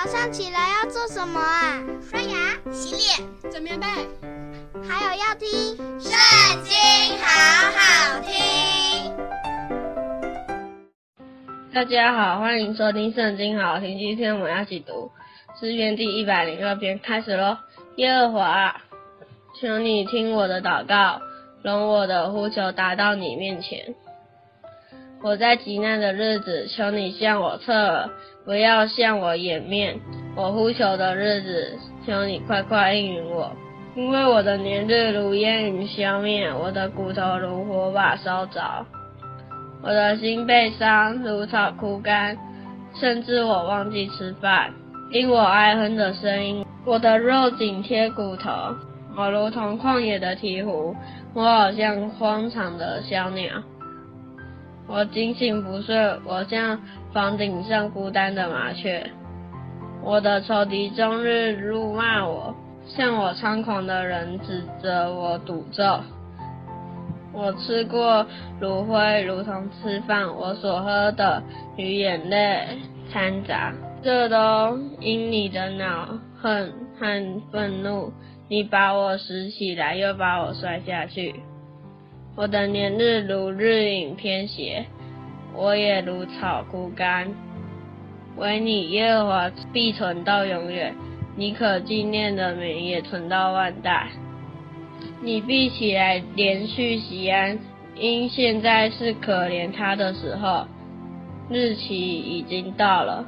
早上起来要做什么啊？刷牙、洗脸、整棉被，还有要听《圣经》，好好听。大家好，欢迎收听《圣经》，好好听。今天我们要一起读诗篇第一百零二篇，开始喽。耶和华，求你听我的祷告，容我的呼求达到你面前。我在急难的日子，求你向我侧耳，不要向我掩面。我呼求的日子，求你快快应允我。因为我的年日如烟云消灭，我的骨头如火把烧着，我的心被伤如草枯干，甚至我忘记吃饭，因我哀哼的声音，我的肉紧贴骨头，我如同旷野的鹈鹕，我好像荒场的小鸟。我警醒不睡，我像房顶上孤单的麻雀。我的仇敌终日辱骂我，向我猖狂的人指责我诅咒。我吃过炉灰，如同吃饭；我所喝的与眼泪掺杂，这都因你的恼恨和愤怒。你把我拾起来，又把我摔下去。我的年日如日影偏斜，我也如草枯干。唯你耶和华必存到永远，你可纪念的名也存到万代。你必起来怜恤锡安，因现在是可怜他的时候，日期已经到了。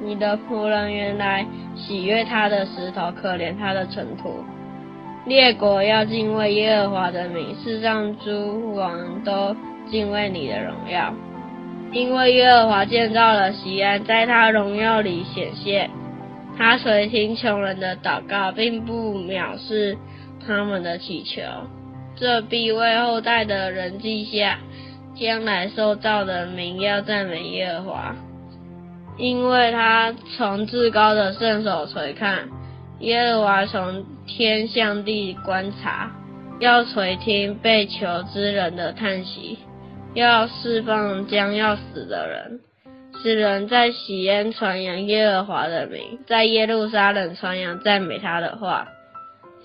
你的仆人原来喜悦他的石头，可怜他的尘土。列国要敬畏耶和华的名，世上诸王都敬畏你的荣耀，因为耶和华建造了锡安，在他荣耀里显现。他垂听穷人的祷告，并不藐视他们的祈求。这必为后代的人记下，将来受造的民要赞美耶和华，因为他从至高的圣手垂看。耶和华从天向地观察，要垂听被囚之人的叹息，要释放将要死的人，使人在喜宴传扬耶和华的名，在耶路撒冷传扬赞美他的话，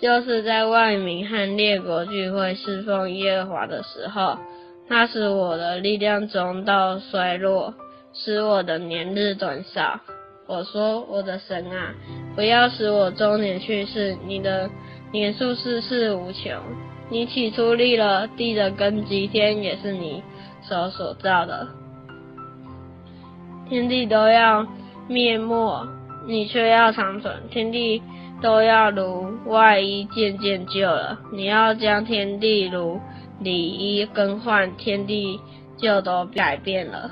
就是在万民和列国聚会侍奉耶和华的时候，他使我的力量中道衰落，使我的年日短少。我说：“我的神啊，不要使我终年去世。你的年数世世无穷。你起初立了地的根基，天也是你手所造的。天地都要灭没，你却要长存。天地都要如外衣渐渐旧了。你要将天地如里衣更换，天地就都改变了。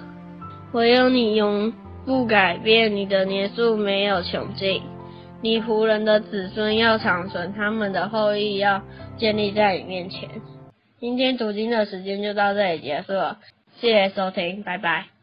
唯有你永。”不改变，你的年数没有穷尽，你仆人的子孙要长存，他们的后裔要建立在你面前。今天读经的时间就到这里结束了，谢谢收听，拜拜。